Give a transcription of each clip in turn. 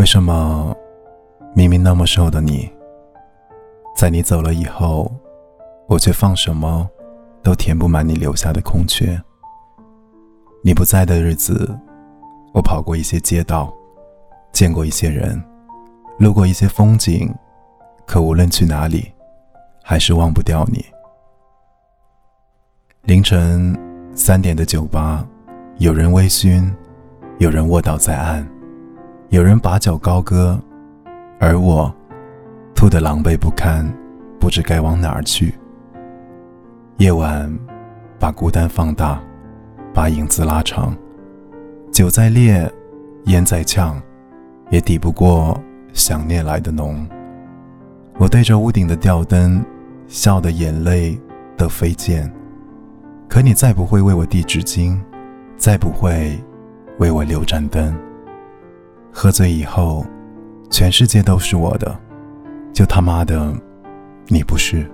为什么明明那么瘦的你，在你走了以后，我却放什么都填不满你留下的空缺？你不在的日子，我跑过一些街道，见过一些人，路过一些风景，可无论去哪里，还是忘不掉你。凌晨三点的酒吧，有人微醺，有人卧倒在岸。有人把酒高歌，而我吐得狼狈不堪，不知该往哪儿去。夜晚把孤单放大，把影子拉长。酒再烈，烟再呛，也抵不过想念来的浓。我对着屋顶的吊灯，笑得眼泪都飞溅。可你再不会为我递纸巾，再不会为我留盏灯。喝醉以后，全世界都是我的，就他妈的你不是。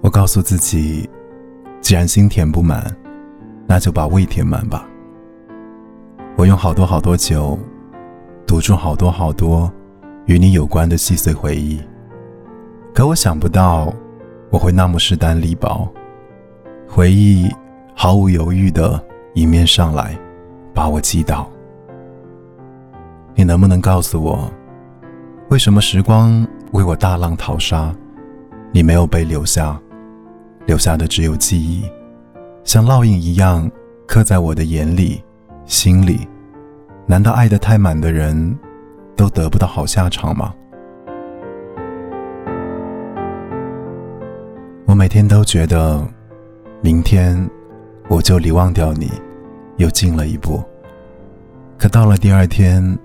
我告诉自己，既然心填不满，那就把胃填满吧。我用好多好多酒，堵住好多好多与你有关的细碎回忆，可我想不到。我会那么势单力薄，回忆毫无犹豫的迎面上来，把我击倒。你能不能告诉我，为什么时光为我大浪淘沙，你没有被留下，留下的只有记忆，像烙印一样刻在我的眼里、心里？难道爱得太满的人，都得不到好下场吗？我每天都觉得，明天我就离忘掉你又近了一步。可到了第二天，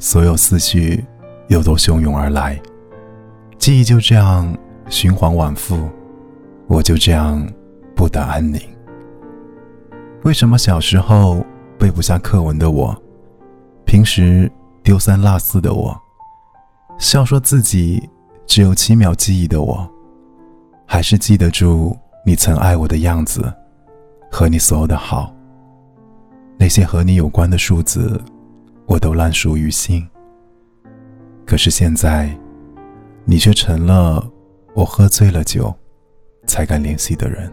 所有思绪又都汹涌而来，记忆就这样循环往复，我就这样不得安宁。为什么小时候背不下课文的我，平时丢三落四的我，笑说自己只有七秒记忆的我？还是记得住你曾爱我的样子，和你所有的好。那些和你有关的数字，我都烂熟于心。可是现在，你却成了我喝醉了酒才敢联系的人。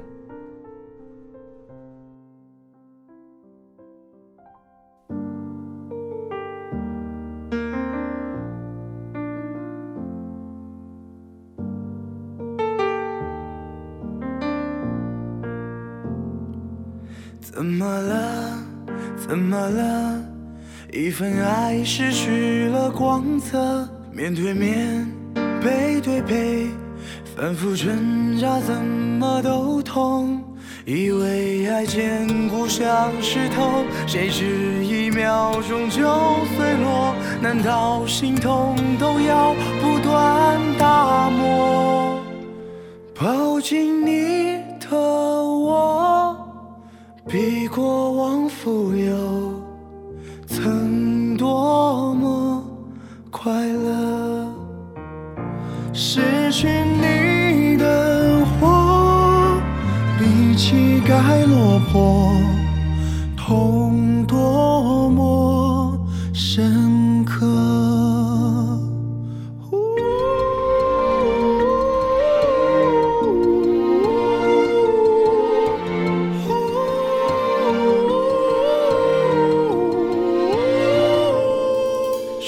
怎么了？怎么了？一份爱失去了光泽，面对面，背对背，反复挣扎，怎么都痛。以为爱坚固像石头，谁知一秒钟就碎落。难道心痛都要不断打磨？抱紧你比过往富有，曾多么快乐。失去你的我，比乞丐落魄，痛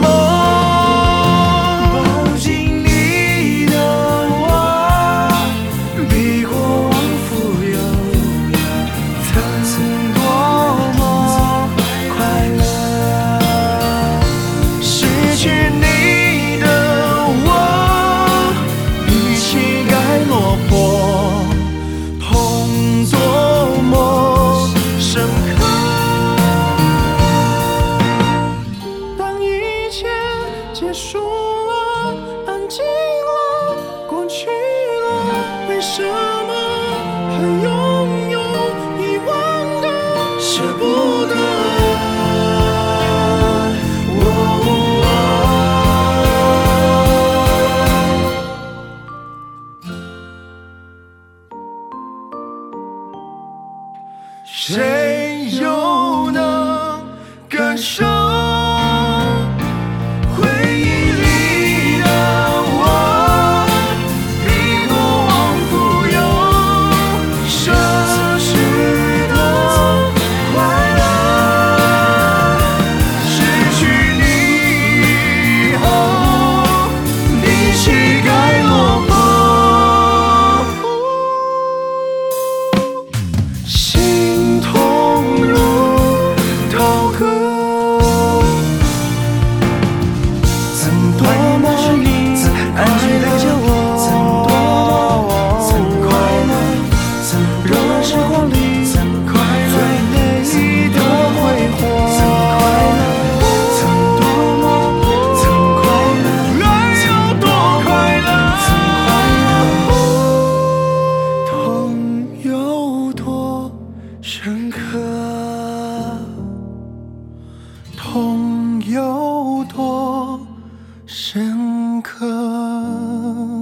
么？谁又能感受？刻。